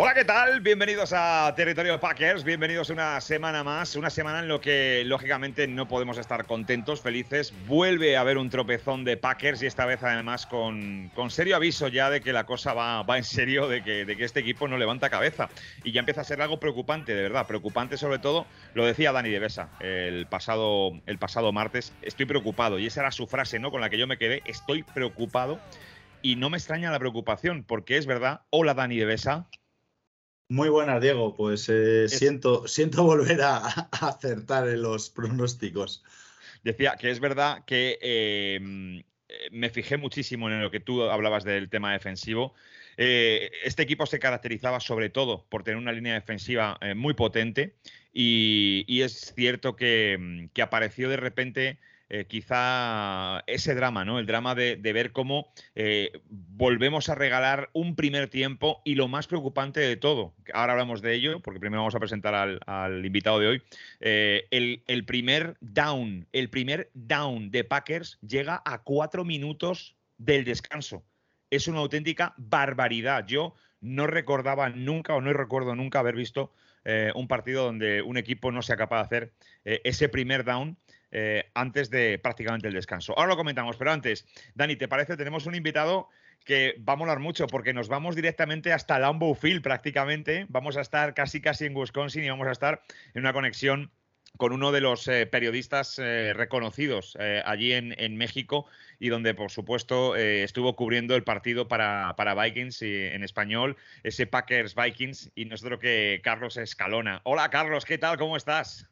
Hola, ¿qué tal? Bienvenidos a Territorio Packers, bienvenidos una semana más, una semana en lo que lógicamente no podemos estar contentos, felices. Vuelve a haber un tropezón de Packers y esta vez además con, con serio aviso ya de que la cosa va, va en serio, de que, de que este equipo no levanta cabeza. Y ya empieza a ser algo preocupante, de verdad, preocupante sobre todo, lo decía Dani de Besa el pasado, el pasado martes, estoy preocupado y esa era su frase ¿no? con la que yo me quedé, estoy preocupado. Y no me extraña la preocupación, porque es verdad. Hola, Dani de Besa. Muy buenas, Diego. Pues eh, siento, siento volver a, acertar en los pronósticos. Decía que es verdad que em, eh, me fijé muchísimo en lo que tú hablabas del tema defensivo. Eh, este equipo se caracterizaba sobre todo por tener una línea defensiva muy potente y, es cierto que, que apareció de repente eh, quizá ese drama, ¿no? El drama de, ver cómo eh, volvemos a regalar un primer tiempo y lo más preocupante de todo, ahora hablamos de ello, porque primero vamos a presentar al, invitado de hoy, eh, el, primer down, el primer down de Packers llega a cuatro minutos del descanso. Es una auténtica barbaridad. Yo no recordaba nunca o no recuerdo nunca haber visto un partido donde un equipo no sea capaz de hacer ese primer down eh, antes de prácticamente el descanso. Ahora lo comentamos, pero antes, Dani, ¿te parece? Tenemos un invitado que va a molar mucho porque nos vamos directamente hasta Lambeau Field prácticamente. Vamos a estar casi casi en Wisconsin y vamos a estar en una conexión con uno de los eh, periodistas eh, reconocidos allí en, México y donde, por supuesto, estuvo cubriendo el partido para, Vikings en español, ese Packers Vikings, y nosotros que Carlos Escalona. Hola, Carlos, ¿qué tal? ¿Cómo estás?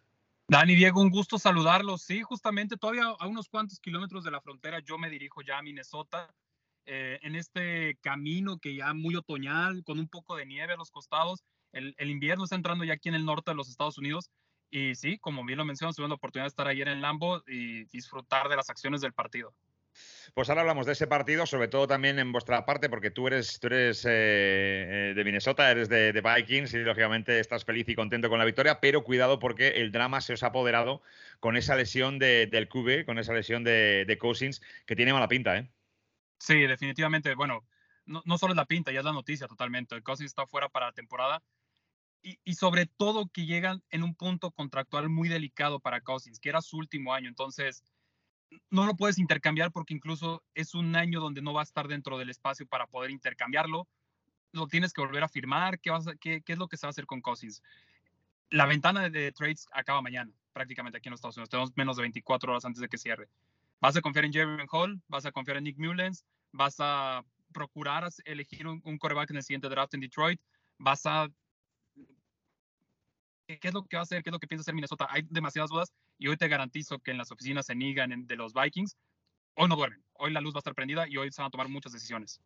Dani, Diego, un gusto saludarlos. Sí, justamente todavía a unos cuantos kilómetros de la frontera yo me dirijo ya a Minnesota, eh, en este camino que ya muy otoñal, con un poco de nieve a los costados. El, invierno está entrando ya aquí en el norte de los Estados Unidos. Y sí, como bien lo mencionas, tuve la oportunidad de estar ayer en Lambo y disfrutar de las acciones del partido. Pues ahora hablamos de ese partido, sobre todo también en vuestra parte, porque tú eres, tú eres eh, eh, de Minnesota, eres de, Vikings y lógicamente estás feliz y contento con la victoria, pero cuidado porque el drama se os ha apoderado con esa lesión del QB, con esa lesión de, Cousins, que tiene mala pinta, ¿eh? Sí, definitivamente. Bueno, no, solo es la pinta, ya es la noticia totalmente. Cousins está fuera para la temporada. Y, y, sobre todo que llegan en un punto contractual muy delicado para Cousins, que era su último año. Entonces, no lo puedes intercambiar porque incluso es un año donde no va a estar dentro del espacio para poder intercambiarlo. Lo tienes que volver a firmar. ¿Qué, vas qué, es lo que se va a hacer con Cousins? La ventana de, trades acaba mañana, prácticamente aquí en los Estados Unidos. Tenemos menos de 24 horas antes de que cierre. ¿Vas a confiar en Jeremy Hall? ¿Vas a confiar en Nick Mullens? ¿Vas a procurar elegir un, un coreback en el siguiente draft en Detroit? ¿Vas a qué es lo que va a hacer, qué es lo que piensa hacer Minnesota. Hay demasiadas dudas y hoy te garantizo que en las oficinas en Egan de los Vikings, hoy no duermen. Hoy la luz va a estar prendida y hoy se van a tomar muchas decisiones.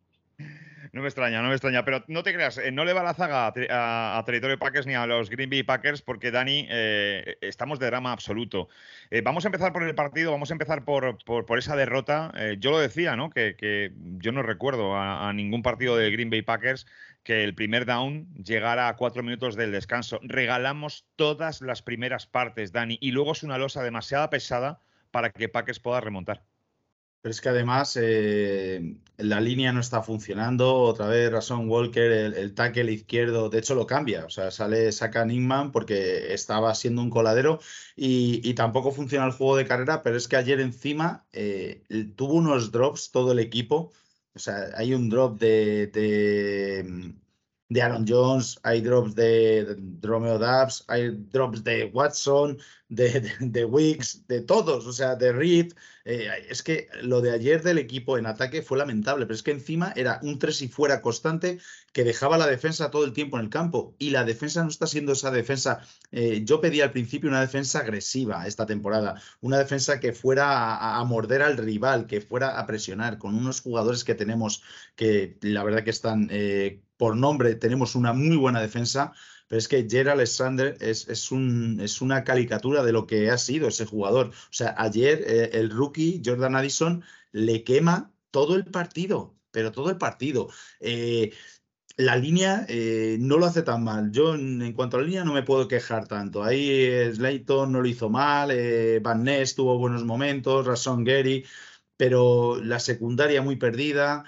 No me extraña, no me extraña, pero no te creas, eh, no le va la zaga a, Territorio Packers ni a los Green Bay Packers porque Dani, eh, estamos de drama absoluto. Eh, vamos a empezar por el partido, vamos a empezar por, esa derrota. yo lo decía, ¿no? Que, yo no recuerdo a, a, ningún partido de Green Bay Packers que el primer down llegara a cuatro minutos del descanso. Regalamos todas las primeras partes, Dani, y luego es una losa demasiado pesada para que Packers pueda remontar. Pero es que además eh, la línea no está funcionando. Otra vez Rason Walker, el, tackle izquierdo, de hecho lo cambia. O sea, sale, saca Nickman porque estaba siendo un coladero y, tampoco funciona el juego de carrera. Pero es que ayer encima eh, tuvo unos drops todo el equipo. O sea, hay un drop de, de, Aaron Jones, hay drops de, de Romeo hay drops de Watson, de, de, Wicks, de todos, o sea, de Reed. Eh, es que lo de ayer del equipo en ataque fue lamentable, pero es que encima era un tres y fuera constante que dejaba la defensa todo el tiempo en el campo. Y la defensa no está siendo esa defensa. Eh, yo pedí al principio una defensa agresiva esta temporada, una defensa que fuera a, morder al rival, que fuera a presionar, con unos jugadores que tenemos que la verdad que están eh, por nombre, tenemos una muy buena defensa pero es que Jerry Alexander es, es, un, es, una caricatura de lo que ha sido ese jugador. O sea, ayer eh, el rookie Jordan Addison le quema todo el partido, pero todo el partido. Eh, la línea eh, no lo hace tan mal. Yo, en cuanto a la línea, no me puedo quejar tanto. Ahí Slayton no lo hizo mal, Van Ness tuvo buenos momentos, Rason Gary, pero la secundaria muy perdida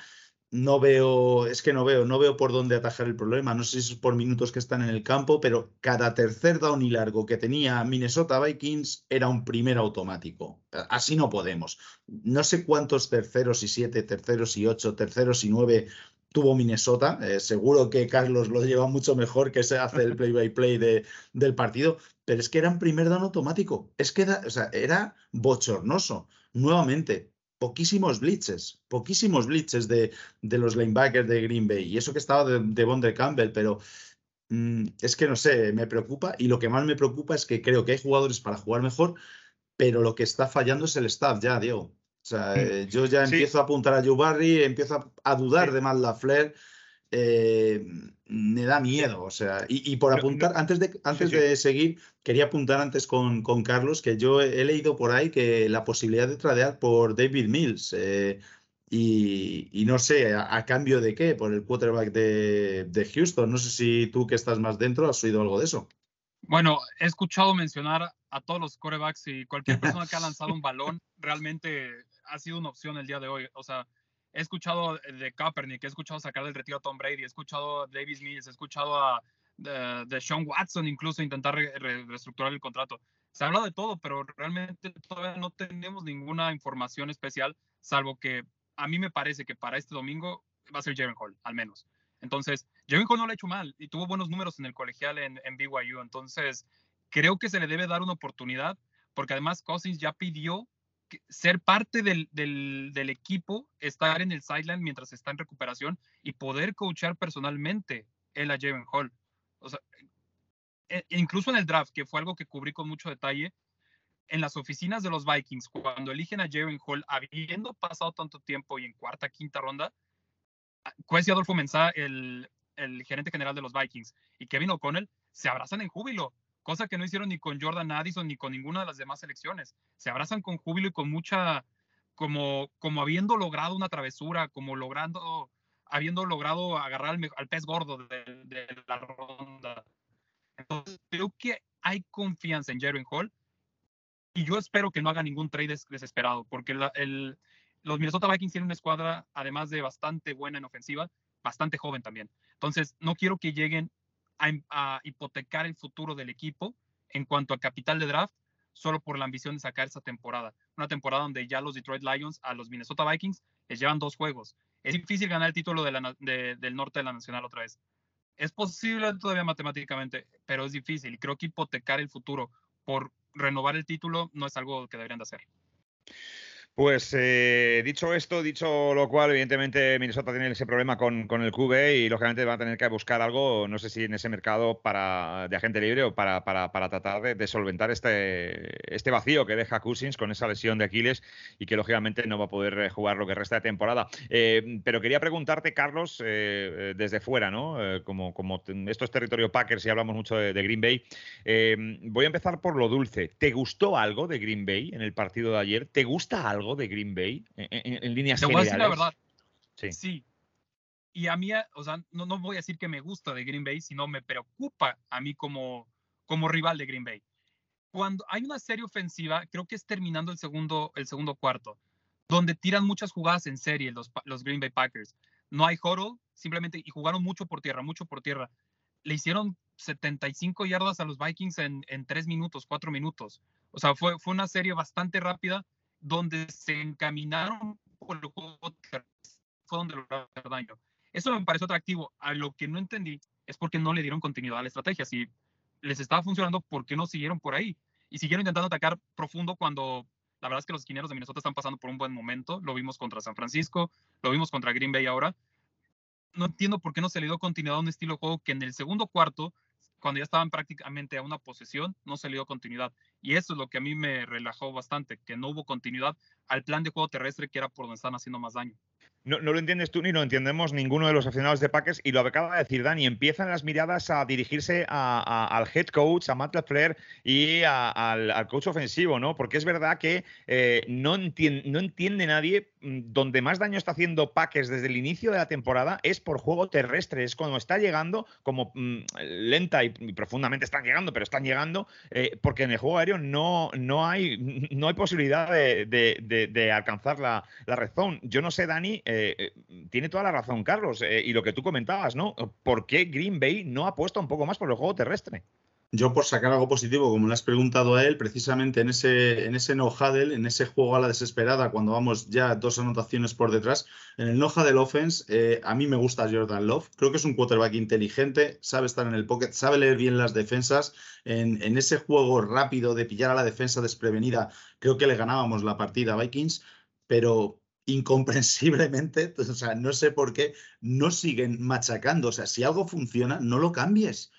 no veo, es que no veo, no veo por dónde atajar el problema. No sé si es por minutos que están en el campo, pero cada tercer down y largo que tenía Minnesota Vikings era un primer automático. Así no podemos. No sé cuántos terceros y siete, terceros y ocho, terceros y nueve tuvo Minnesota. Eh, seguro que Carlos lo lleva mucho mejor que se hace el play-by-play de, del partido, pero es que era un primer down automático. Es que era, o sea, era bochornoso. Nuevamente, poquísimos blitzes, poquísimos blitzes de, de, los linebackers de Green Bay. Y eso que estaba de, de Bonder Campbell, pero mm, es que no sé, me preocupa. Y lo que más me preocupa es que creo que hay jugadores para jugar mejor, pero lo que está fallando es el staff ya, Diego. O sea, mm. eh, yo ya sí. empiezo a apuntar a Joe Barry, empiezo a, a dudar sí. de Matt LaFleur. Eh, me da miedo. O sea, y, y por apuntar, antes de, antes sí, sí. de seguir, quería apuntar antes con, con, Carlos que yo he leído por ahí que la posibilidad de tradear por David Mills. Eh, y, y, no sé, a, a, cambio de qué? Por el quarterback de, de, Houston. No sé si tú que estás más dentro has oído algo de eso. Bueno, he escuchado mencionar a todos los quarterbacks y cualquier persona que ha lanzado un balón realmente ha sido una opción el día de hoy. O sea, he escuchado de Kaepernick, he escuchado sacar del retiro a Tom Brady, he escuchado a Davis Mills, he escuchado a de, de Sean Watson incluso intentar re, re, reestructurar el contrato. Se habla de todo, pero realmente todavía no tenemos ninguna información especial, salvo que a mí me parece que para este domingo va a ser Jaren Hall, al menos. Entonces, Jaren Hall no lo ha hecho mal y tuvo buenos números en el colegial en, en BYU. Entonces, creo que se le debe dar una oportunidad, porque además Cousins ya pidió ser parte del, equipo, estar en el sideline mientras está en recuperación y poder coachar personalmente él a Jalen Hall. O sea, e, incluso en el draft, que fue algo que cubrí con mucho detalle, en las oficinas de los Vikings, cuando eligen a Jalen Hall, habiendo pasado tanto tiempo y en cuarta, quinta ronda, Quest y Adolfo Mensah, el, el gerente general de los Vikings, y Kevin O'Connell se abrazan en júbilo cosa que no hicieron ni con Jordan Addison ni con ninguna de las demás selecciones. Se abrazan con júbilo y con mucha, como, como habiendo logrado una travesura, como logrando, habiendo logrado agarrar al, al pez gordo de, de, la ronda. Entonces, creo que hay confianza en Jaren Hall y yo espero que no haga ningún trade des desesperado, porque la, el, los Minnesota Vikings tienen una escuadra, además de bastante buena en ofensiva, bastante joven también. Entonces, no quiero que lleguen a, hipotecar el futuro del equipo en cuanto a capital de draft solo por la ambición de sacar esa temporada. Una temporada donde ya los Detroit Lions a los Minnesota Vikings les llevan dos juegos. Es difícil ganar el título del norte de la nacional otra vez. Es posible todavía matemáticamente, pero es difícil. Creo que hipotecar el futuro por renovar el título no es algo que deberían de hacer. Pues eh, dicho esto, dicho lo cual, evidentemente Minnesota tiene ese problema con, con, el QB y lógicamente va a tener que buscar algo, no sé si en ese mercado para, de agente libre o para, para, para tratar de, solventar este, este vacío que deja Cousins con esa lesión de Aquiles y que lógicamente no va a poder eh, jugar lo que resta de temporada. Eh, pero quería preguntarte, Carlos, eh, desde fuera, ¿no? Eh, como, como esto es territorio Packers y hablamos mucho de, de Green Bay, voy a empezar por lo dulce. ¿Te gustó algo de Green Bay en el partido de ayer? ¿Te gusta algo? Algo de Green Bay en, en, en líneas Te voy generales? a decir la verdad. Sí. sí. Y a mí, o sea, no, no, voy a decir que me gusta de Green Bay, sino me preocupa a mí como, como rival de Green Bay. Cuando hay una serie ofensiva, creo que es terminando el segundo, el segundo cuarto, donde tiran muchas jugadas en serie los, los Green Bay Packers. No hay huddle, simplemente, y jugaron mucho por tierra, mucho por tierra. Le hicieron 75 yardas a los Vikings en, en 3 minutos, 4 minutos. O sea, fue, fue una serie bastante rápida donde se encaminaron por el juego fue donde lograron hacer daño. Eso me parece atractivo. A lo que no entendí es porque no le dieron continuidad a la estrategia. Si les estaba funcionando, ¿por qué no siguieron por ahí? Y siguieron intentando atacar profundo cuando la verdad es que los esquineros de Minnesota están pasando por un buen momento. Lo vimos contra San Francisco, lo vimos contra Green Bay ahora. No entiendo por qué no se le dio continuidad a un estilo de juego que en el segundo cuarto cuando ya estaban prácticamente a una posesión, no se le dio continuidad. Y eso es lo que a mí me relajó bastante, que no hubo continuidad al plan de juego terrestre que era por donde están haciendo más daño. No, lo entiendes tú ni lo entendemos ninguno de los aficionados de Packers y lo acaba de decir Dani, empiezan las miradas a dirigirse a, al head coach, a Matt LaFleur y a, al, al, coach ofensivo, ¿no? Porque es verdad que eh, no, entiende, nadie mm, donde más daño está haciendo Packers desde el inicio de la temporada es por juego terrestre, es cuando está llegando como mmm, lenta y, profundamente están llegando, pero están llegando eh, porque en el juego aéreo no, no, hay, no hay posibilidad de, de, de, de alcanzar la, la red zone. Yo no sé, Dani, tiene toda la razón Carlos y lo que tú comentabas, ¿no? ¿Por qué Green Bay no apuesta un poco más por el juego terrestre? Yo por sacar algo positivo, como le has preguntado a él, precisamente en ese, en ese no huddle, en ese juego a la desesperada, cuando vamos ya dos anotaciones por detrás, en el no huddle offense, eh, a mí me gusta Jordan Love. Creo que es un quarterback inteligente, sabe estar en el pocket, sabe leer bien las defensas. En, en ese juego rápido de pillar a la defensa desprevenida, creo que le ganábamos la partida a Vikings, pero incomprensiblemente, o sea, no sé por qué no siguen machacando. O sea, si algo funciona, no lo cambies.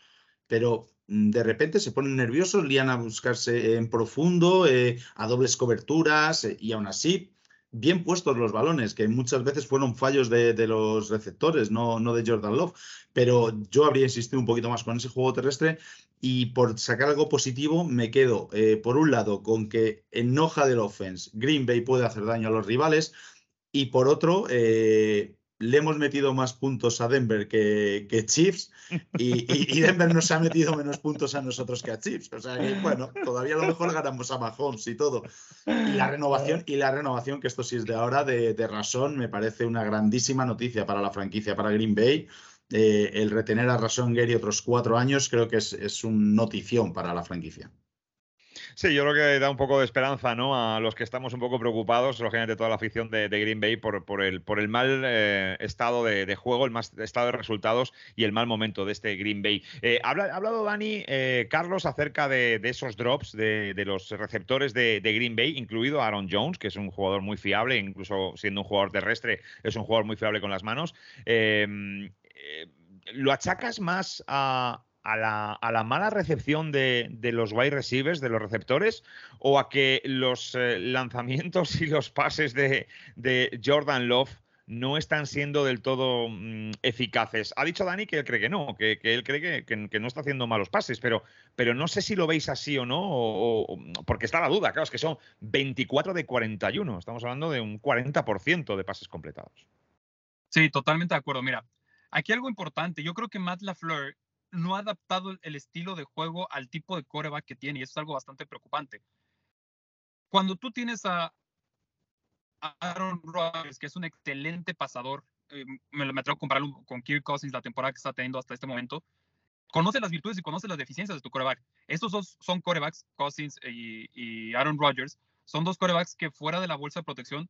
Pero Mm, de repente se ponen nerviosos, lían a buscarse en profundo, eh, a dobles coberturas eh, y aún así bien puestos los balones, que muchas veces fueron fallos de, los receptores, no, no, de Jordan Love. Pero yo habría insistido un poquito más con ese juego terrestre y por sacar algo positivo me quedo, eh, por un lado, con que en hoja del offense Green Bay puede hacer daño a los rivales y por otro, le hemos metido más puntos a Denver que, Chiefs y, Denver nos ha metido menos puntos a nosotros que a Chiefs. O sea que, bueno, todavía a lo mejor ganamos a Mahomes y todo. Y la renovación, y la renovación que esto sí es de ahora, de, de Rasón, me parece una grandísima noticia para la franquicia, para Green Bay. Eh, el retener a Rasón Gary otros cuatro años creo que es, es un notición para la franquicia. Sí, yo creo que da un poco de esperanza ¿no? a los que estamos un poco preocupados, lógicamente toda la afición de, Green Bay, por, el, mal eh, estado de, juego, el mal estado de resultados y el mal momento de este Green Bay. Eh, ha hablado Dani, eh, Carlos, acerca de, esos drops de, los receptores de, Green Bay, incluido Aaron Jones, que es un jugador muy fiable, incluso siendo un jugador terrestre, es un jugador muy fiable con las manos. ¿Lo achacas más a, a la, mala recepción de, los wide receivers, de los receptores, o a que los eh, lanzamientos y los pases de, Jordan Love no están siendo del todo mm, eficaces. Ha dicho Dani que él cree que no, que, él cree que, no está haciendo malos pases, pero, pero no sé si lo veis así o no, porque está la duda, claro, es que son 24 de 41, estamos hablando de un 40% de pases completados. Sí, totalmente de acuerdo. Mira, aquí algo importante, yo creo que Matt LaFleur no ha adaptado el estilo de juego al tipo de coreback que tiene y eso es algo bastante preocupante. Cuando tú tienes a Aaron Rodgers, que es un excelente pasador, eh, me, me atrevo a compararlo con Kirk Cousins la temporada que está teniendo hasta este momento, conoce las virtudes y conoce las deficiencias de tu coreback. Estos dos son corebacks, Cousins y, Aaron Rodgers, son dos corebacks que fuera de la bolsa de protección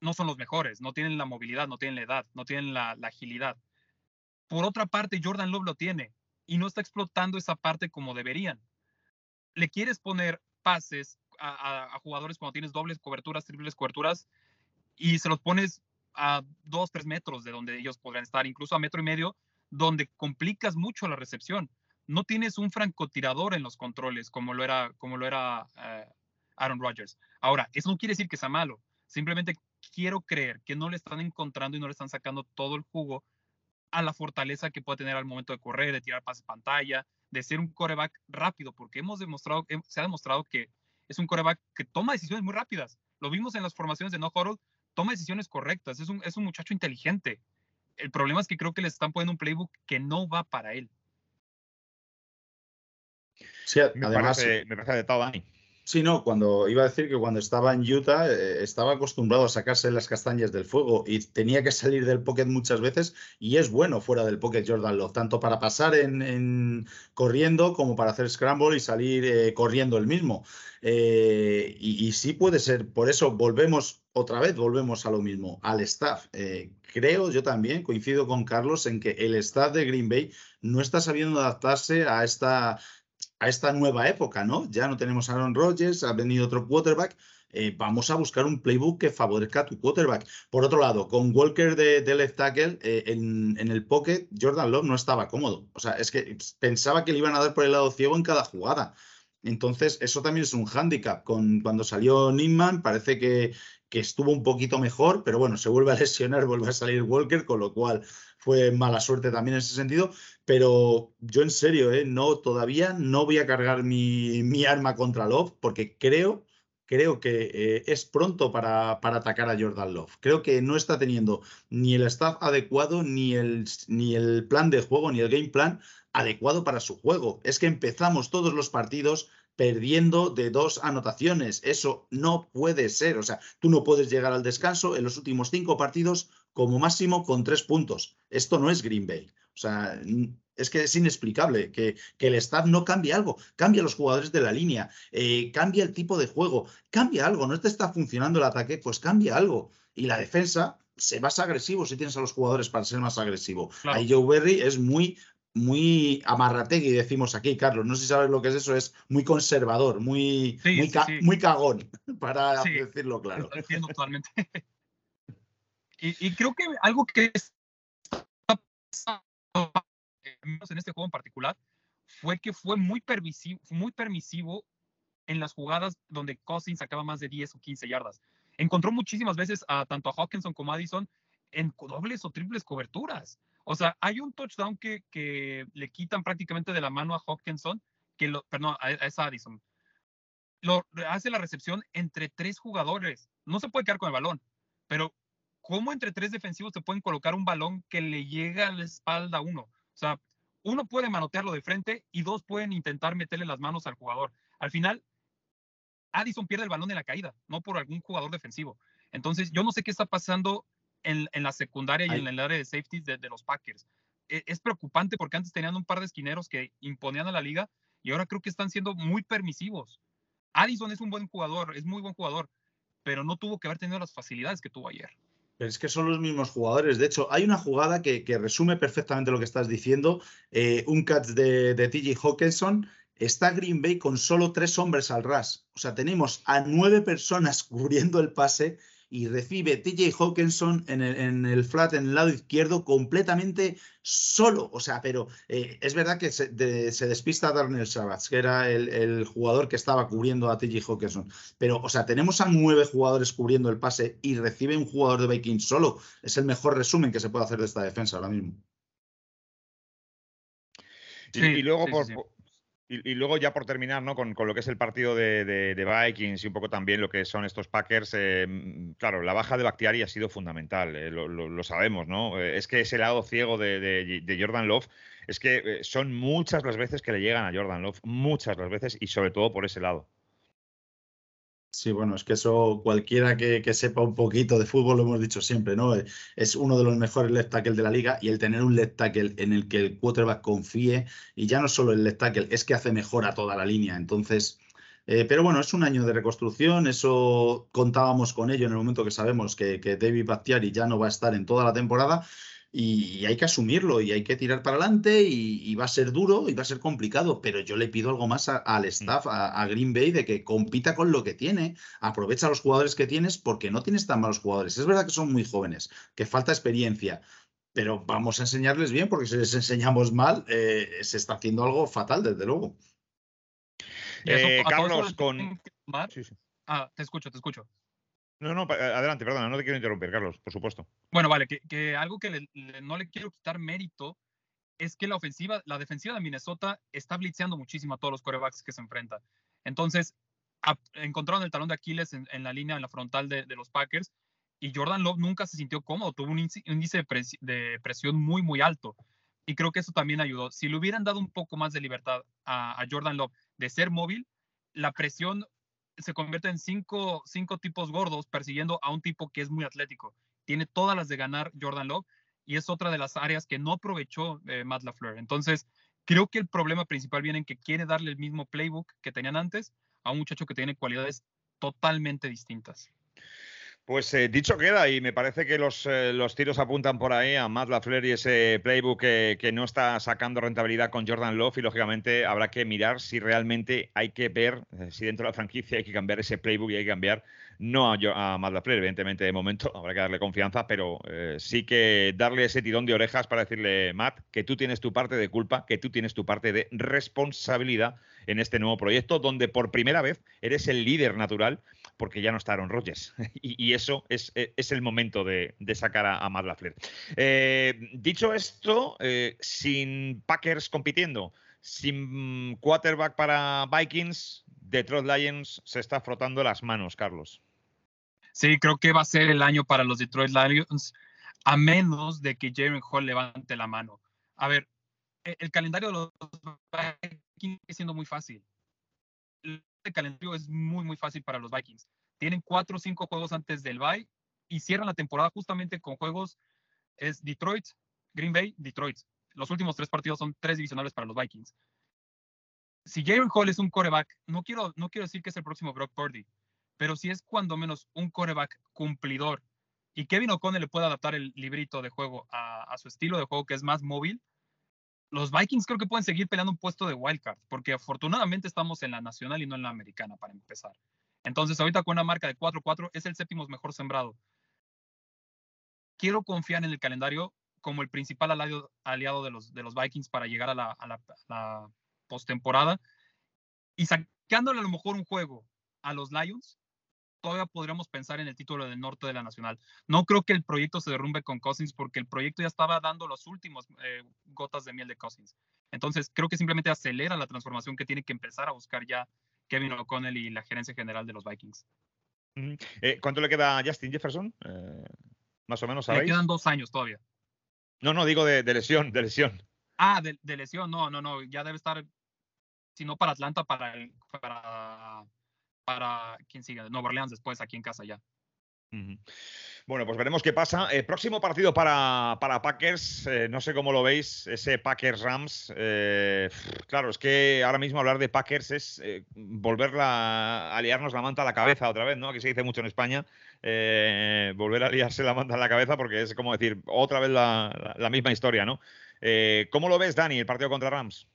no son los mejores, no tienen la movilidad, no tienen la edad, no tienen la agilidad. Por otra parte, Jordan Love lo tiene y no está explotando esa parte como deberían. Le quieres poner pases a, jugadores cuando tienes dobles coberturas, triples coberturas y se los pones a dos, tres metros de donde ellos podrían estar, incluso a metro y medio, donde complicas mucho la recepción. No tienes un francotirador en los controles como lo era, como lo era eh, Aaron Rodgers. Ahora, eso no quiere decir que sea malo. Simplemente quiero creer que no le están encontrando y no le están sacando todo el jugo a la fortaleza que puede tener al momento de correr, de tirar pases pantalla, de ser un coreback rápido, porque hemos demostrado, se ha demostrado que es un coreback que toma decisiones muy rápidas. Lo vimos en las formaciones de No Huddle, toma decisiones correctas, es un, es un muchacho inteligente. El problema es que creo que le están poniendo un playbook que no va para él. Sí, además, me parece, de todo, Dani. Sí, no, cuando iba a decir que cuando estaba en Utah eh, estaba acostumbrado a sacarse las castañas del fuego y tenía que salir del pocket muchas veces y es bueno fuera del pocket Jordan Love, tanto para pasar en, corriendo como para hacer scramble y salir eh, corriendo el mismo. Eh, y, sí puede ser, por eso volvemos otra vez, volvemos a lo mismo, al staff. creo yo también, coincido con Carlos en que el staff de Green Bay no está sabiendo adaptarse a esta a esta nueva época, ¿no? Ya no tenemos a Aaron Rodgers, ha venido otro quarterback. Eh, vamos a buscar un playbook que favorezca a tu quarterback. Por otro lado, con Walker de, left tackle eh, en, el pocket, Jordan Love no estaba cómodo. O sea, es que pensaba que le iban a dar por el lado ciego en cada jugada. Entonces, eso también es un hándicap. Con, cuando salió Niman, parece que estuvo un poquito mejor, pero bueno, se vuelve a lesionar, vuelve a salir Walker, con lo cual fue mala suerte también en ese sentido. Pero yo en serio, ¿eh? no, todavía no voy a cargar mi, arma contra Love porque creo, creo que eh, es pronto para, para, atacar a Jordan Love. Creo que no está teniendo ni el staff adecuado, ni el, ni el plan de juego, ni el game plan adecuado para su juego. Es que empezamos todos los partidos perdiendo de dos anotaciones. Eso no puede ser. O sea, tú no puedes llegar al descanso en los últimos cinco partidos como máximo con tres puntos. Esto no es Green Bay. O sea, es que es inexplicable que, que, el staff no cambie algo, cambia los jugadores de la línea, eh, cambia el tipo de juego, cambia algo, no te está funcionando el ataque, pues cambia algo. Y la defensa, se basa agresivo si tienes a los jugadores para ser más agresivo. Ahí Joe Berry es muy, muy amarrategui, decimos aquí, Carlos. No sé si sabes lo que es eso, es muy conservador, muy, muy, cagón, para decirlo claro. Lo entiendo totalmente. y, y, creo que algo que está en este juego en particular fue que fue muy permisivo, muy permisivo en las jugadas donde Cousins sacaba más de 10 o 15 yardas. Encontró muchísimas veces a tanto a Hawkinson como a Addison en dobles o triples coberturas. O sea, hay un touchdown que, que le quitan prácticamente de la mano a Hawkinson, que perdón, a, esa Addison. Lo, hace la recepción entre tres jugadores. No se puede quedar con el balón, pero ¿cómo entre tres defensivos se pueden colocar un balón que le llega a la espalda a uno? O sea, uno puede manotearlo de frente y dos pueden intentar meterle las manos al jugador. Al final, Addison pierde el balón en la caída, no por algún jugador defensivo. Entonces, yo no sé qué está pasando en, la secundaria y en el área de safety de, los Packers. E, es, preocupante porque antes tenían un par de esquineros que imponían a la liga y ahora creo que están siendo muy permisivos. Addison es un buen jugador, es muy buen jugador, pero no tuvo que haber tenido las facilidades que tuvo ayer. Pero es que son los mismos jugadores. De hecho, hay una jugada que, resume perfectamente lo que estás diciendo. Eh, un catch de, de TJ Hawkinson. Está Green Bay con solo tres hombres al ras. O sea, tenemos a nueve personas cubriendo el pase y recibe TJ Hawkinson en el, flat, en el lado izquierdo, completamente solo. O sea, pero eh, es verdad que se, despista Darnell Savage, que era el, jugador que estaba cubriendo a TJ Hawkinson. Pero, o sea, tenemos a nueve jugadores cubriendo el pase y recibe un jugador de Vikings solo. Es el mejor resumen que se puede hacer de esta defensa ahora mismo. y, luego, por, y, luego ya por terminar, ¿no? Con, lo que es el partido de, Vikings y un poco también lo que son estos Packers, eh, mm, claro, la baja de Bactiari ha sido fundamental, eh, lo, sabemos, ¿no? Eh, es que ese lado ciego de, Jordan Love, es que son muchas las veces que le llegan a Jordan Love, muchas las veces y sobre todo por ese lado. Sí, bueno, es que eso cualquiera que, sepa un poquito de fútbol lo hemos dicho siempre, ¿no? Es uno de los mejores left tackle de la liga y el tener un left tackle en el que el quarterback confíe y ya no solo el left tackle, es que hace mejor a toda la línea. Entonces, eh, pero bueno, es un año de reconstrucción, eso contábamos con ello en el momento que sabemos que, que David Bakhtiari ya no va a estar en toda la temporada y hay que asumirlo y hay que tirar para adelante y, va a ser duro y va a ser complicado, pero yo le pido algo más al mm. staff, a, Green Bay, de que compita con lo que tiene, aprovecha los jugadores que tienes porque no tienes tan malos jugadores. Es verdad que son muy jóvenes, que falta experiencia, pero vamos a enseñarles bien porque si les enseñamos mal, eh, se está haciendo algo fatal, desde luego. Eh, Carlos, con... Ah, te escucho, te escucho. No, no, adelante, perdona, no te quiero interrumpir, Carlos, por supuesto. Bueno, vale, que, algo que no le quiero quitar mérito es que la ofensiva, la defensiva de Minnesota está blitzeando muchísimo a todos los corebacks que se enfrentan. Entonces, encontraron el talón de Aquiles en, la línea, en la frontal de, los Packers, y Jordan Love nunca se sintió cómodo, tuvo un índice de, presión muy, muy alto. Y creo que eso también ayudó. Si le hubieran dado un poco más de libertad a Jordan Love de ser móvil, la presión se convierte en cinco, cinco tipos gordos persiguiendo a un tipo que es muy atlético. Tiene todas las de ganar Jordan Love y es otra de las áreas que no aprovechó eh, Matt LaFleur. Entonces, creo que el problema principal viene en que quiere darle el mismo playbook que tenían antes a un muchacho que tiene cualidades totalmente distintas. Pues eh, dicho queda, y me parece que los, eh, los, tiros apuntan por ahí a Matt LaFleur y ese playbook que, no está sacando rentabilidad con Jordan Love, y lógicamente habrá que mirar si realmente hay que ver, eh, si dentro de la franquicia hay que cambiar ese playbook y hay que cambiar, no a, a Matt LaFleur, evidentemente de momento habrá que darle confianza, pero sí que darle ese tirón de orejas para decirle, Matt, que tú tienes tu parte de culpa, que tú tienes tu parte de responsabilidad en este nuevo proyecto, donde por primera vez eres el líder natural, porque ya no está Aaron Rodgers. y, eso es, el momento de, sacar a, a Matt eh, dicho esto, eh, sin Packers compitiendo, sin quarterback para Vikings, Detroit Lions se está frotando las manos, Carlos. Sí, creo que va a ser el año para los Detroit Lions, a menos de que Jaren Hall levante la mano. A ver, e, el calendario de los Vikings sigue siendo muy fácil. El calendario es muy, muy fácil para los Vikings. Tienen cuatro o cinco juegos antes del bye y cierran la temporada justamente con juegos, es Detroit, Green Bay, Detroit. Los últimos tres partidos son tres divisionales para los Vikings. Si Jalen Hall es un coreback, no quiero, no quiero decir que es el próximo Brock Purdy, pero si es cuando menos un coreback cumplidor y Kevin O'Connell le puede adaptar el librito de juego a, su estilo de juego que es más móvil, los Vikings creo que pueden seguir peleando un puesto de wildcard, porque afortunadamente estamos en la nacional y no en la americana para empezar. Entonces, ahorita con una marca de 4-4 es el séptimo mejor sembrado. Quiero confiar en el calendario como el principal aliado, aliado de, los, de los Vikings para llegar a la, a la, la postemporada y sacándole a lo mejor un juego a los Lions, todavía podríamos pensar en el título del norte de la nacional. No creo que el proyecto se derrumbe con Cousins porque el proyecto ya estaba dando los últimos eh, gotas de miel de Cousins. Entonces creo que simplemente acelera la transformación que tiene que empezar a buscar ya Kevin O'Connell y la gerencia general de los Vikings. Eh, ¿Cuánto le queda a Justin Jefferson? Eh, más o menos, ¿sabéis? Le quedan dos años todavía. No, no, digo de, de lesión, de lesión. Ah, de, de, lesión, no, no, no, ya debe estar, si no para Atlanta, para, el, para, para quién sigue, Nueva Orleans después, aquí en casa ya. Bueno, pues veremos qué pasa. Eh, próximo partido para, para Packers, eh, no sé cómo lo veis, ese Packers-Rams. Eh, claro, es que ahora mismo hablar de Packers es eh, volver a liarnos la manta a la cabeza otra vez, ¿no? Aquí se dice mucho en España, volver a liarse la manta a la cabeza porque es como decir otra vez la, misma historia, ¿no? ¿Cómo lo ves, Dani, el partido contra Rams?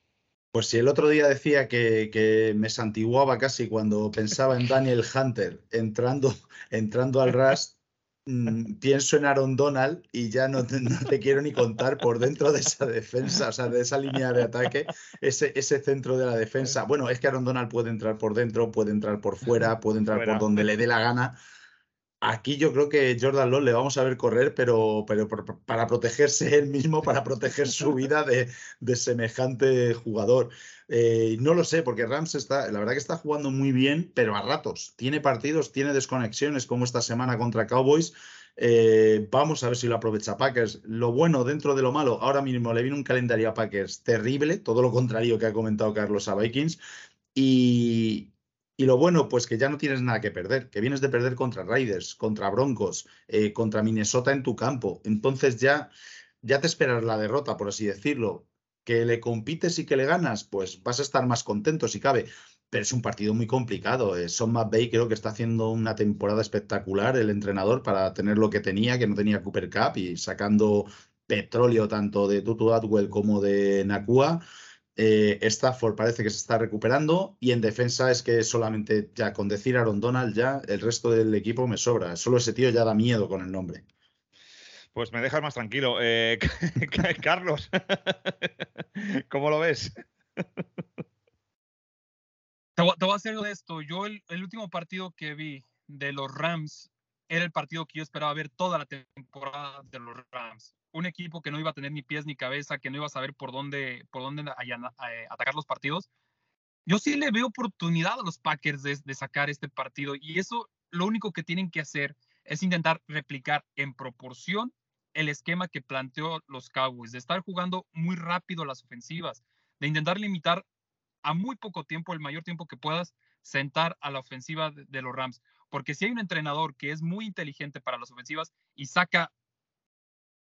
Pues si el otro día decía que, que, me santiguaba casi cuando pensaba en Daniel Hunter entrando, entrando al Rust, mmm, pienso en Aaron Donald y ya no te, no te, quiero ni contar por dentro de esa defensa, o sea, de esa línea de ataque, ese, ese centro de la defensa. Bueno, es que Aaron Donald puede entrar por dentro, puede entrar por fuera, puede entrar fuera. por donde le dé la gana. Aquí yo creo que Jordan Love le vamos a ver correr, pero, pero para protegerse él mismo, para proteger su vida de, de semejante jugador. Eh, no lo sé, porque Rams está, la verdad que está jugando muy bien, pero a ratos. Tiene partidos, tiene desconexiones, como esta semana contra Cowboys. Eh, vamos a ver si lo aprovecha Packers. Lo bueno dentro de lo malo, ahora mismo le viene un calendario a Packers terrible, todo lo contrario que ha comentado Carlos a Vikings. Y, y lo bueno, pues que ya no tienes nada que perder, que vienes de perder contra Raiders, contra Broncos, eh, contra Minnesota en tu campo. Entonces ya, ya te esperas la derrota, por así decirlo. Que le compites y que le ganas, pues vas a estar más contento si cabe. Pero es un partido muy complicado. Eh, Son McVay creo que está haciendo una temporada espectacular el entrenador para tener lo que tenía, que no tenía Cooper Cup y sacando petróleo tanto de Tutu Atwell como de Nakua. Eh, Stafford parece que se está recuperando y en defensa es que solamente ya con decir Aaron Donald ya el resto del equipo me sobra. Solo ese tío ya da miedo con el nombre. Pues me dejas más tranquilo. Eh, Carlos, ¿cómo lo ves? Te voy, a ser honesto. Yo el, el último partido que vi de los Rams era el partido que yo esperaba ver toda la temporada de los Rams un equipo que no iba a tener ni pies ni cabeza, que no iba a saber por dónde, por dónde eh, atacar los partidos. Yo sí le veo oportunidad a los Packers de, sacar este partido y eso lo único que tienen que hacer es intentar replicar en proporción el esquema que planteó los Cowboys, de estar jugando muy rápido las ofensivas, de intentar limitar a muy poco tiempo, el mayor tiempo que puedas, sentar a la ofensiva de los Rams. Porque si hay un entrenador que es muy inteligente para las ofensivas y saca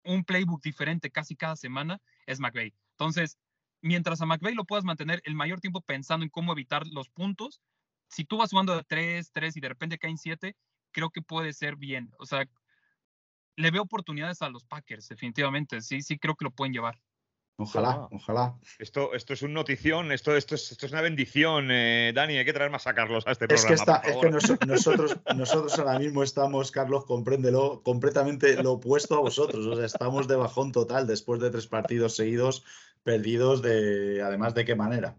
un playbook diferente casi cada semana es McVay. Entonces, mientras a McVay lo puedas mantener el mayor tiempo pensando en cómo evitar los puntos, si tú vas jugando de 3, 3 y de repente caen 7, creo que puede ser bien. O sea, le veo oportunidades a los Packers, definitivamente. Sí, sí, creo que lo pueden llevar. Ojalá, ah, ojalá. Esto, esto es un notición, esto, esto, es, esto es una bendición, eh, Dani. Hay que traer más a Carlos a este es programa. Que está, es que nos, nosotros, nosotros ahora mismo estamos, Carlos, compréndelo, completamente lo opuesto a vosotros. O sea, estamos de bajón total después de tres partidos seguidos perdidos, de además de qué manera.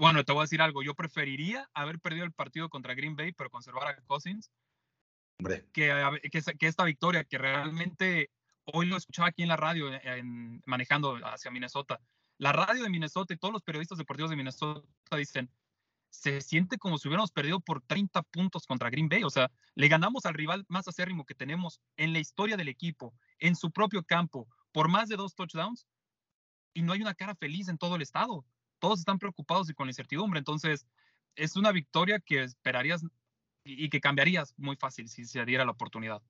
Bueno, te voy a decir algo. Yo preferiría haber perdido el partido contra Green Bay, pero conservar a Cousins. Hombre. Que, que, que esta victoria, que realmente hoy lo escuchaba aquí en la radio, en, manejando hacia Minnesota. La radio de Minnesota y todos los periodistas deportivos de Minnesota dicen, se siente como si hubiéramos perdido por 30 puntos contra Green Bay. O sea, le ganamos al rival más acérrimo que tenemos en la historia del equipo, en su propio campo, por más de dos touchdowns. Y no hay una cara feliz en todo el estado. Todos están preocupados y con la incertidumbre. Entonces, es una victoria que esperarías y, que cambiarías muy fácil si se diera la oportunidad.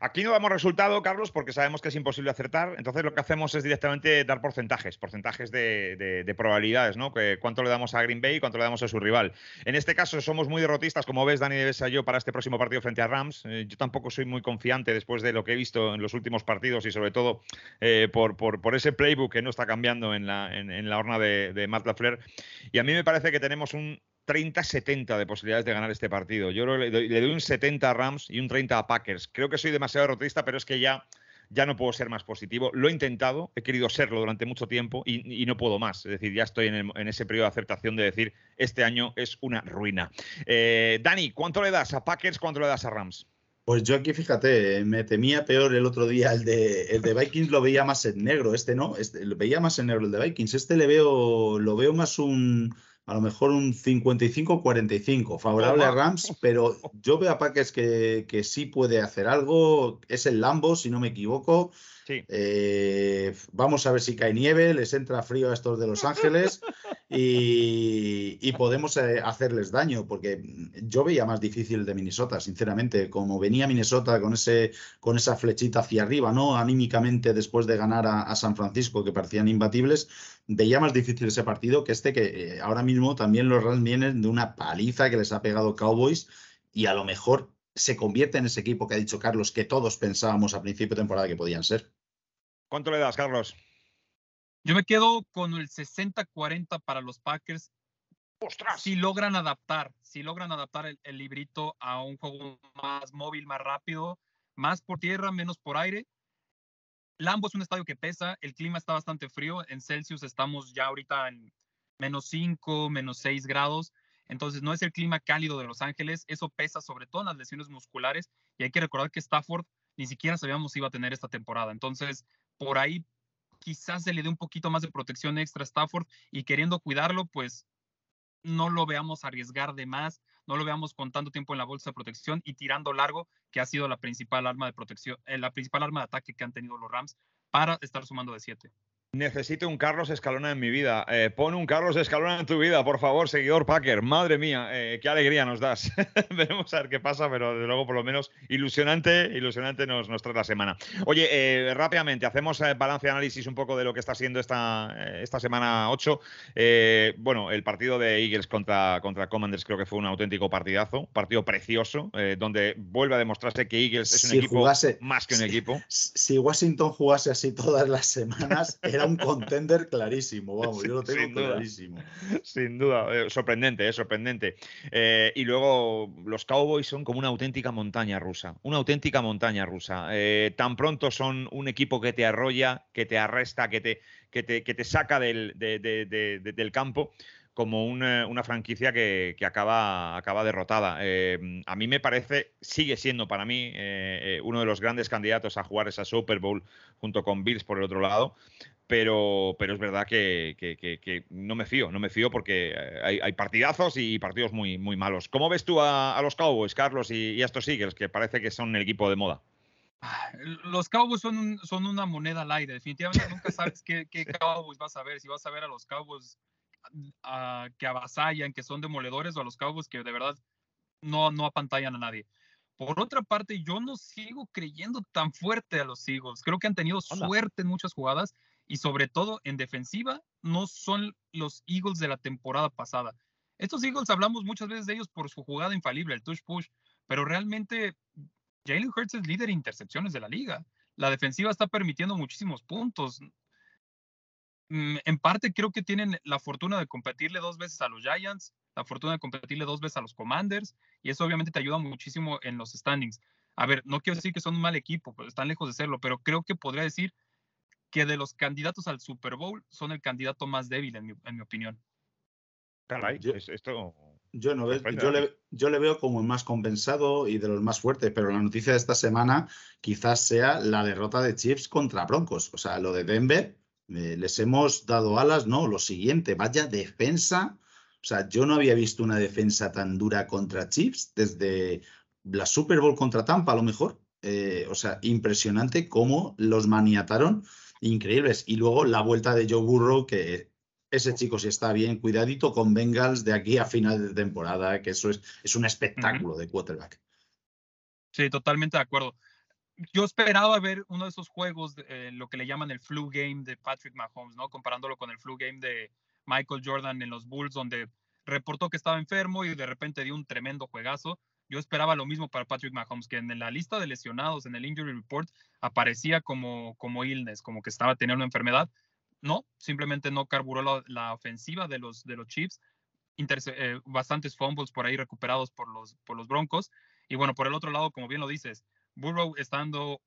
Aquí no damos resultado, Carlos, porque sabemos que es imposible acertar. Entonces lo que hacemos es directamente dar porcentajes, porcentajes de, probabilidades, ¿no? Que cuánto le damos a Green Bay y cuánto le damos a su rival. En este caso somos muy derrotistas, como ves, Dani Devesa yo, para este próximo partido frente a Rams. Eh, yo tampoco soy muy confiante después de lo que he visto en los últimos partidos y sobre todo eh, por, ese playbook que no está cambiando en la, en, la horna de, de Matt LaFleur. Y a mí me parece que tenemos un 30-70 de posibilidades de ganar este partido. Yo le doy, un 70 a Rams y un 30 a Packers. Creo que soy demasiado rotista, pero es que ya, ya no puedo ser más positivo. Lo he intentado, he querido serlo durante mucho tiempo y, no puedo más. Es decir, ya estoy en, ese periodo de aceptación de decir, este año es una ruina. Eh, Dani, ¿cuánto le das a Packers? ¿Cuánto le das a Rams? Pues yo aquí, fíjate, me temía peor el otro día el de, el de Vikings, lo veía más en negro, este no, este, lo veía más en negro el de Vikings, este le veo, lo veo más un, a lo mejor un 55-45, favorable a Rams, pero yo veo a Packers que, que, sí puede hacer algo. Es el Lambo, si no me equivoco. Eh, vamos a ver si cae nieve, les entra frío a estos de Los Ángeles y, podemos eh, hacerles daño, porque yo veía más difícil de Minnesota, sinceramente, como venía Minnesota con, ese, con esa flechita hacia arriba, ¿no? Anímicamente después de ganar a, San Francisco, que parecían imbatibles, veía más difícil ese partido que este, que eh, ahora mismo también los Rams vienen de una paliza que les ha pegado Cowboys y a lo mejor se convierte en ese equipo que ha dicho Carlos que todos pensábamos a principio de temporada que podían ser. ¿Cuánto le das, Carlos? Yo me quedo con el 60-40 para los Packers. ¡Ostras! Si logran adaptar, si logran adaptar el, librito a un juego más móvil, más rápido, más por tierra, menos por aire. Lambo es un estadio que pesa, el clima está bastante frío. En Celsius estamos ya ahorita en menos 5, menos 6 grados. Entonces no es el clima cálido de Los Ángeles, eso pesa sobre todo en las lesiones musculares y hay que recordar que Stafford ni siquiera sabíamos si iba a tener esta temporada. Entonces por ahí quizás se le dé un poquito más de protección extra a Stafford y queriendo cuidarlo, pues no lo veamos arriesgar de más, no lo veamos con tanto tiempo en la bolsa de protección y tirando largo, que ha sido la principal arma de protección, eh, la principal arma de ataque que han tenido los Rams para estar sumando de 7. Necesito un Carlos Escalona en mi vida. Eh, pon un Carlos Escalona en tu vida, por favor, seguidor Packer. Madre mía, eh, qué alegría nos das. Veremos a ver qué pasa, pero desde luego, por lo menos, ilusionante, ilusionante nos, nos trae la semana. Oye, eh, rápidamente, hacemos balance y análisis un poco de lo que está siendo esta, esta semana 8. bueno, el partido de Eagles contra, contra Commanders creo que fue un auténtico partidazo, partido precioso, donde vuelve a demostrarse que Eagles es un equipo más que un equipo. Si Washington jugase así todas las semanas, era un contender clarísimo, vamos, yo lo tengo clarísimo. Sin duda, eh, sorprendente, eh, sorprendente. Eh, y luego los Cowboys son como una auténtica montaña rusa, una auténtica montaña rusa. tan pronto son un equipo que te arrolla, que te arresta, que te, que te, que te saca del, del campo como una, franquicia que, acaba, acaba derrotada. a mí me parece, sigue siendo para mí uno de los grandes candidatos a jugar esa Super Bowl junto con Bills por el otro lado pero, pero es verdad que, no me fío, no me fío porque eh, hay, partidazos y partidos muy, muy malos. ¿Cómo ves tú a, los Cowboys, Carlos, y, a estos Eagles, que parece que son el equipo de moda? Ah, los Cowboys son, son una moneda al aire, definitivamente nunca sabes qué, Cowboys vas a ver, si vas a ver a los Cowboys ah, que avasallan, que son demoledores, o a los Cowboys que de verdad no, no apantallan a nadie. Por otra parte, yo no sigo creyendo tan fuerte a los Eagles. Creo que han tenido suerte en muchas jugadas y sobre todo en defensiva no son los Eagles de la temporada pasada. Estos Eagles hablamos muchas veces de ellos por su jugada infalible, el touch push, pero realmente Jalen Hurts es líder de intercepciones de la liga. La defensiva está permitiendo muchísimos puntos. Mm, en parte creo que tienen la fortuna de competirle dos veces a los Giants, la fortuna de competirle dos veces a los Commanders, y eso obviamente te ayuda muchísimo en los standings. A ver, no quiero decir que son un mal equipo, pues están lejos de serlo, pero creo que podría decir que de los candidatos al Super Bowl son el candidato más débil, en mi, opinión. Caray, yo, esto. Yo, no yo, le, yo le veo como el más compensado y de los más fuertes, pero la noticia de esta semana quizás sea la derrota de Chiefs contra Broncos. O sea, lo de Denver, eh, les hemos dado alas, no, lo siguiente, vaya defensa. O sea, yo no había visto una defensa tan dura contra Chiefs desde la Super Bowl contra Tampa, a lo mejor. Eh, o sea, impresionante cómo los maniataron increíbles. Y luego la vuelta de Joe Burrow, que ese chico si está bien, cuidadito con Bengals de aquí a final de temporada, que eso es, es un espectáculo de quarterback. Sí, totalmente de acuerdo. Yo esperaba ver uno de esos juegos, eh, lo que le llaman el flu game de Patrick Mahomes, ¿no? Comparándolo con el flu game de Michael Jordan en los Bulls, donde reportó que estaba enfermo y de repente dio un tremendo juegazo. Yo esperaba lo mismo para Patrick Mahomes, que en la lista de lesionados, en el injury report, aparecía como, como illness, como que estaba teniendo una enfermedad. No, simplemente no carburó la, ofensiva de los, de los Chiefs. Eh, bastantes fumbles por ahí recuperados por los, por los Broncos. Y bueno, por el otro lado, como bien lo dices, Burrow estando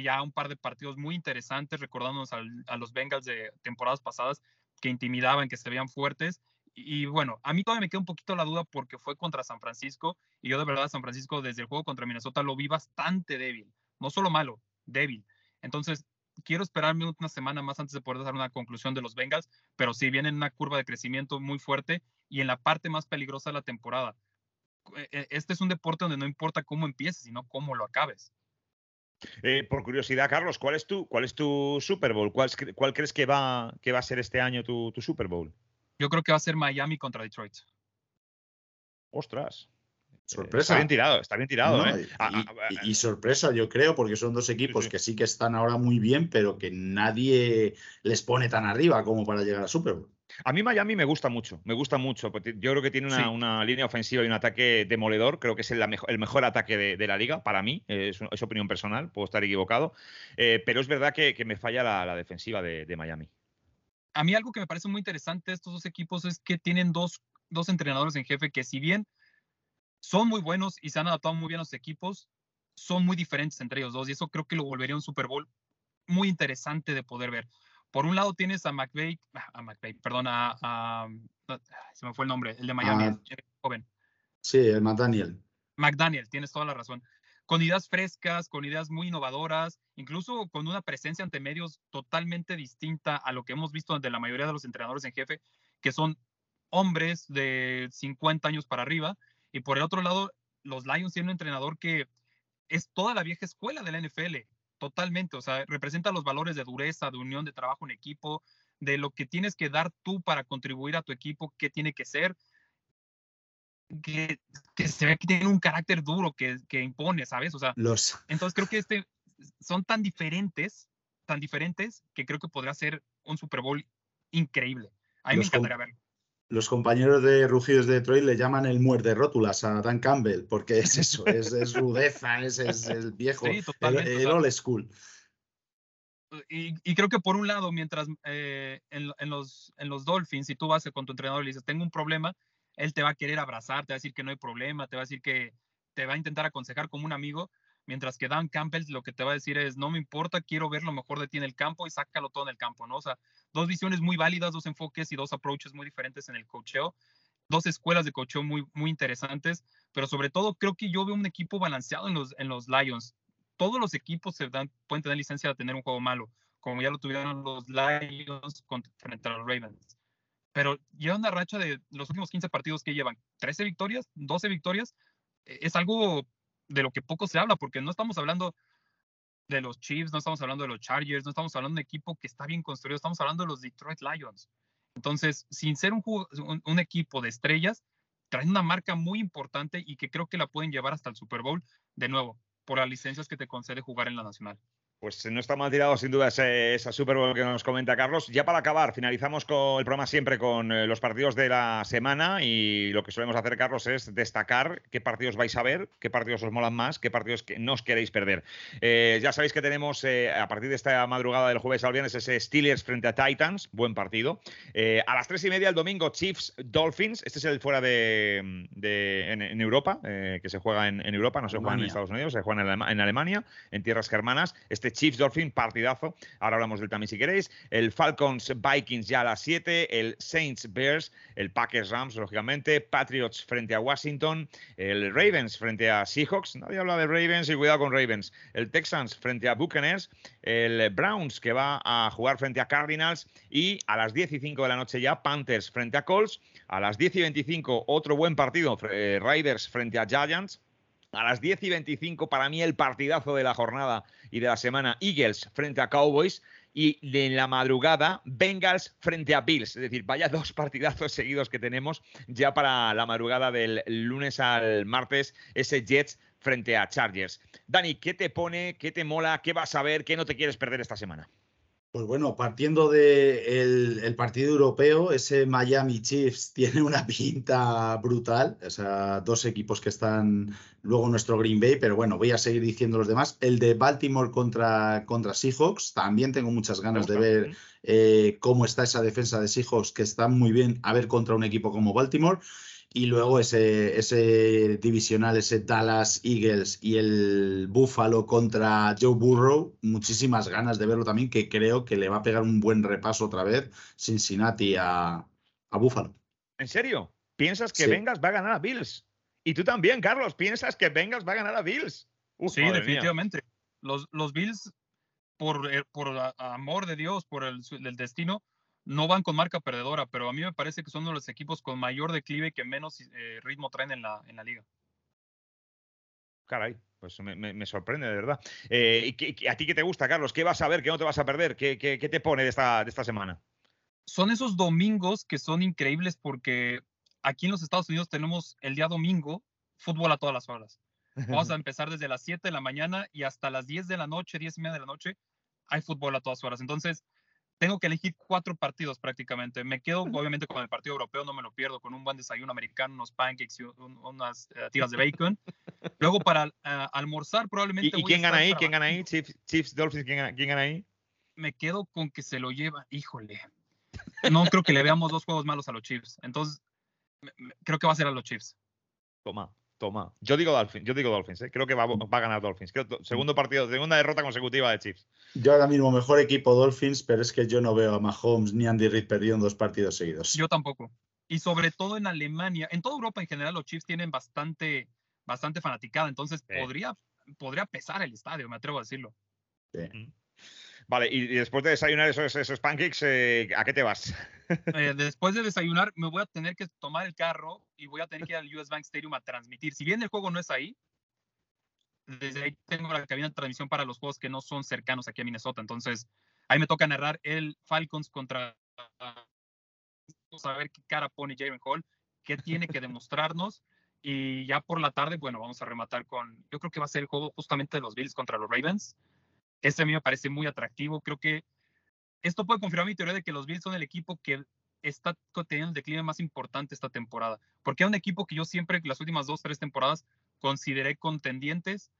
ya un par de partidos muy interesantes, recordándonos a los Bengals de temporadas pasadas que intimidaban, que se veían fuertes y bueno, a mí todavía me queda un poquito la duda porque fue contra San Francisco y yo de verdad San Francisco desde el juego contra Minnesota lo vi bastante débil, no solo malo, débil. Entonces, quiero esperarme una semana más antes de poder dar una conclusión de los Bengals, pero sí vienen una curva de crecimiento muy fuerte y en la parte más peligrosa de la temporada. E, e, este es un deporte donde no importa cómo empieces, sino cómo lo acabes. Eh, por curiosidad, Carlos, ¿cuál es tu, cuál es tu Super Bowl? ¿Cuál, crees que va, a ser este año tu Super Bowl? Yo creo que va a ser Miami contra Detroit. Ostras. Sorpresa. Está bien tirado, está bien tirado. ¿eh? Y, sorpresa, yo creo, porque son dos equipos que sí que están ahora muy bien, pero que nadie les pone tan arriba como para llegar a Super Bowl. A mí Miami me gusta mucho, me gusta mucho. Yo creo que tiene una, línea ofensiva y un ataque demoledor. Creo que es el, mejor, ataque de, la liga para mí. Es, opinión personal, puedo estar equivocado. Eh, pero es verdad que, me falla la, defensiva de Miami a mí algo que me parece muy interesante de estos dos equipos es que tienen dos, entrenadores en jefe que si bien son muy buenos y se han adaptado muy bien a los equipos, son muy diferentes entre ellos dos y eso creo que lo volvería un Super Bowl muy interesante de poder ver. Por un lado tienes a McVeigh, a McVeigh, perdón, a, se me fue el nombre, el de Miami, ah. joven. Sí, el McDaniel. McDaniel, tienes toda la razón con ideas frescas, con ideas muy innovadoras, incluso con una presencia ante medios totalmente distinta a lo que hemos visto de la mayoría de los entrenadores en jefe, que son hombres de 50 años para arriba. Y por el otro lado, los Lions tienen un entrenador que es toda la vieja escuela de la NFL, totalmente. O sea, representa los valores de dureza, de unión, de trabajo en equipo, de lo que tienes que dar tú para contribuir a tu equipo, qué tiene que ser que, se ve que tiene un carácter duro que, que impone, ¿sabes? O sea, los... entonces creo que este, son tan diferentes, tan diferentes, que creo que podrá ser un Super Bowl increíble. A mí me encantaría verlo. Los compañeros de Rugidos de Detroit le llaman el muerde rótulas a Dan Campbell, porque es eso, es, es rudeza, es, es, el viejo, el, old school. Y, y, creo que por un lado, mientras eh, en, en, los, en los Dolphins, si tú vas con tu entrenador y le dices, tengo un problema, él te va a querer abrazar, te va a decir que no hay problema, te va a decir que te va a intentar aconsejar como un amigo, mientras que Dan Campbell lo que te va a decir es, no me importa, quiero ver lo mejor de ti en el campo y sácalo todo en el campo, ¿no? O sea, dos visiones muy válidas, dos enfoques y dos approaches muy diferentes en el cocheo, dos escuelas de cocheo muy, muy interesantes, pero sobre todo creo que yo veo un equipo balanceado en los, en los Lions. Todos los equipos se dan, pueden tener licencia de tener un juego malo, como ya lo tuvieron los Lions frente a los Ravens pero lleva una racha de los últimos 15 partidos que llevan 13 victorias, 12 victorias. E, es algo de lo que poco se habla, porque no estamos hablando de los Chiefs, no estamos hablando de los Chargers, no estamos hablando de un equipo que está bien construido, estamos hablando de los Detroit Lions. Entonces, sin ser un, un, equipo de estrellas, traen una marca muy importante y que creo que la pueden llevar hasta el Super Bowl, de nuevo, por las licencias que te concede jugar en la Nacional. Pues no está mal tirado, sin duda, esa Super Bowl que nos comenta Carlos. Ya para acabar, finalizamos con el programa siempre con eh, los partidos de la semana y lo que solemos hacer, Carlos, es destacar qué partidos vais a ver, qué partidos os molan más, qué partidos que no os queréis perder. Eh, ya sabéis que tenemos eh, a partir de esta madrugada del jueves al viernes ese Steelers frente a Titans, buen partido. a las tres y media el domingo, Chiefs Dolphins. Este es el fuera de, en, Europa, que se juega en, Europa, no se juega en Estados Unidos, se juega en, en Alemania, en tierras germanas. Este Chiefs Dolphin, partidazo. Ahora hablamos del también si queréis. El Falcons Vikings ya a las 7. El Saints Bears. El Packers Rams, lógicamente. Patriots frente a Washington. El Ravens frente a Seahawks. Nadie habla de Ravens y cuidado con Ravens. El Texans frente a Buccaneers. El Browns que va a jugar frente a Cardinals. Y a las 10 y 5 de la noche ya, Panthers frente a Colts. A las 10 y 25, otro buen partido. Eh, Riders frente a Giants. A las 10 y 25, para mí el partidazo de la jornada y de la semana, Eagles frente a Cowboys. y en la madrugada Bengals frente a Bills. Es decir, vaya dos partidazos seguidos que tenemos ya para la madrugada del lunes al martes, ese Jets frente a Chargers. Dani, ¿qué te pone, qué te mola, qué vas a ver, qué no te quieres perder esta semana? Pues bueno, partiendo del el partido europeo, ese Miami Chiefs tiene una pinta brutal. O sea, dos equipos que están luego nuestro Green Bay, pero bueno, voy a seguir diciendo los demás. El de Baltimore contra, contra Seahawks, también tengo muchas ganas de ver eh, cómo está esa defensa de Seahawks, que está muy bien a ver contra un equipo como Baltimore. Y luego ese, ese divisional, ese Dallas Eagles y el Buffalo contra Joe Burrow, muchísimas ganas de verlo también, que creo que le va a pegar un buen repaso otra vez Cincinnati a, a Buffalo. ¿En serio? ¿Piensas que Vengas va a ganar a Bills? Y tú también, Carlos, ¿piensas que Vengas va a ganar a Bills? sí, definitivamente. Los, los Bills, por, eh, por amor de Dios, por el, el destino, no van con marca perdedora, pero a mí me parece que son uno de los equipos con mayor declive que menos eh, ritmo traen en la, en la liga. Caray, pues me, sorprende, de verdad. Eh, ¿y a ti qué te gusta, Carlos? ¿Qué vas a ver? ¿Qué no te vas a perder? ¿Qué, qué, te pone de esta, de esta semana? Son esos domingos que son increíbles porque aquí en los Estados Unidos tenemos el día domingo fútbol a todas las horas. Vamos a empezar desde las 7 de la mañana y hasta las 10 de la noche, 10 y media de la noche, hay fútbol a todas horas. Entonces, tengo que elegir cuatro partidos prácticamente. Me quedo obviamente con el partido europeo, no me lo pierdo, con un buen desayuno americano, unos pancakes y unas eh, tiras de bacon. Luego para eh, almorzar probablemente... ¿Y, quién gana ahí? ¿Quién gana ahí? Chiefs, Dolphins, ¿quién gana, ahí? Me quedo con que se lo lleva, híjole. No creo que le veamos dos juegos malos a los Chiefs. Entonces, creo que va a ser a los Chiefs. Toma. Toma. Yo digo Dolphins, yo digo Dolphins, ¿eh? creo que va, a ganar Dolphins. segundo partido, segunda derrota consecutiva de Chiefs. Yo ahora mismo mejor equipo Dolphins, pero es que yo no veo a Mahomes ni Andy Reid perdiendo dos partidos seguidos. Yo tampoco. Y sobre todo en Alemania, en toda Europa en general los Chiefs tienen bastante, bastante fanaticada, entonces podría, podría pesar el estadio, me atrevo a decirlo. Sí. Vale, y, después de desayunar esos, esos pancakes, eh, ¿a qué te vas? Eh, después de desayunar, me voy a tener que tomar el carro y voy a tener que ir al US Bank Stadium a transmitir. Si bien el juego no es ahí, desde ahí tengo la cabina de transmisión para los juegos que no son cercanos aquí a Minnesota. Entonces, ahí me toca narrar el Falcons contra. Saber qué cara pone Jalen Hall, qué tiene que demostrarnos. Y ya por la tarde, bueno, vamos a rematar con. Yo creo que va a ser el juego justamente de los Bills contra los Ravens. Este a mí me parece muy atractivo. Creo que esto puede confirmar mi teoría de que los Bills son el equipo que está teniendo el declive más importante esta temporada. Porque es un equipo que yo siempre, las últimas dos, tres temporadas, consideré contendientes.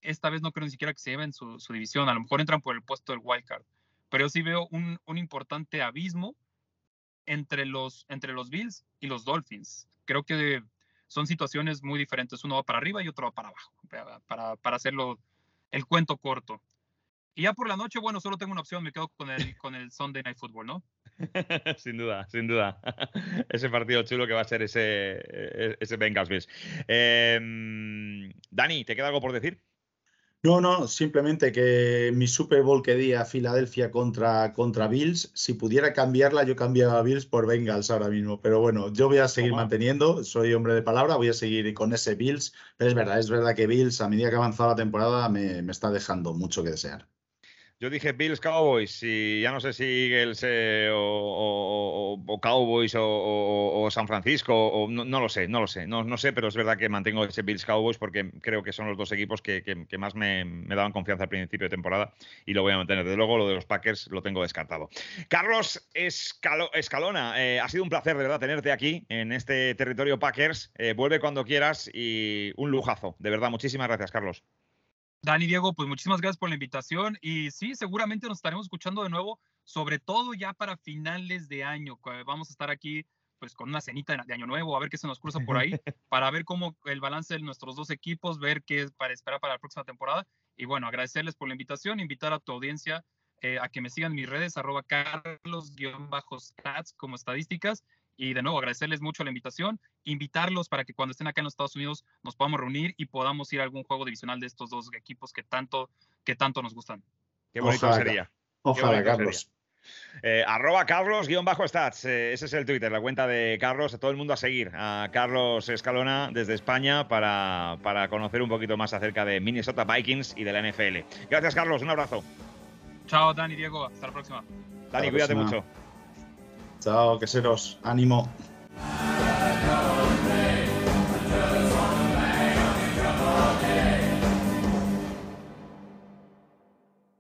Esta vez no creo ni siquiera que se lleven su, su división. A lo mejor entran por el puesto del wild card. Pero yo sí veo un, un importante abismo entre los, entre los Bills y los Dolphins. Creo que son situaciones muy diferentes. Uno va para arriba y otro va para abajo, para, para hacerlo el cuento corto. Y ya por la noche, bueno, solo tengo una opción, me quedo con el, con el Sunday Night Football, ¿no? sin duda, sin duda. ese partido chulo que va a ser ese, e, ese Bengals Bills. Em, Dani, ¿te queda algo por decir? No, no, simplemente que mi Super Bowl que di a Filadelfia contra, contra Bills, si pudiera cambiarla, yo cambiaba a Bills por Bengals ahora mismo. Pero bueno, yo voy a seguir manteniendo, soy hombre de palabra, voy a seguir con ese Bills. Pero es verdad, es verdad que Bills, a medida que avanzaba la temporada, me, me está dejando mucho que desear. Yo dije Bills Cowboys y ya no sé si Eagles eh, o, Cowboys o, San Francisco, o no, lo sé, no lo sé, no, no sé, pero es verdad que mantengo ese Bills Cowboys porque creo que son los dos equipos que, más me, daban confianza al principio de temporada y lo voy a mantener. Desde luego, lo de los Packers lo tengo descartado. Carlos Escalona, eh, ha sido un placer de verdad tenerte aquí en este territorio Packers. Eh, vuelve cuando quieras y un lujazo. De verdad, muchísimas gracias, Carlos. Dani, Diego, pues muchísimas gracias por la invitación y sí, seguramente nos estaremos escuchando de nuevo, sobre todo ya para finales de año. Vamos a estar aquí pues con una cenita de año nuevo, a ver qué se nos cruza por ahí, para ver cómo el balance de nuestros dos equipos, ver qué es para esperar para la próxima temporada. Y bueno, agradecerles por la invitación, invitar a tu audiencia eh, a que me sigan mis redes, arroba carlos-stats como estadísticas y de nuevo, agradecerles mucho la invitación, invitarlos para que cuando estén acá en los Estados Unidos nos podamos reunir y podamos ir a algún juego divisional de estos dos equipos que tanto, que tanto nos gustan. Qué bonito sería. Ojalá, Carlos. Eh, arroba Carlos-Stats, eh, ese es el Twitter, la cuenta de Carlos, a todo el mundo a seguir, a Carlos Escalona desde España para, para conocer un poquito más acerca de Minnesota Vikings y de la NFL. Gracias Carlos, un abrazo. Chao, Dani, Diego. Hasta la próxima. Dani, cuídate mucho. Chao, queseros. Ánimo.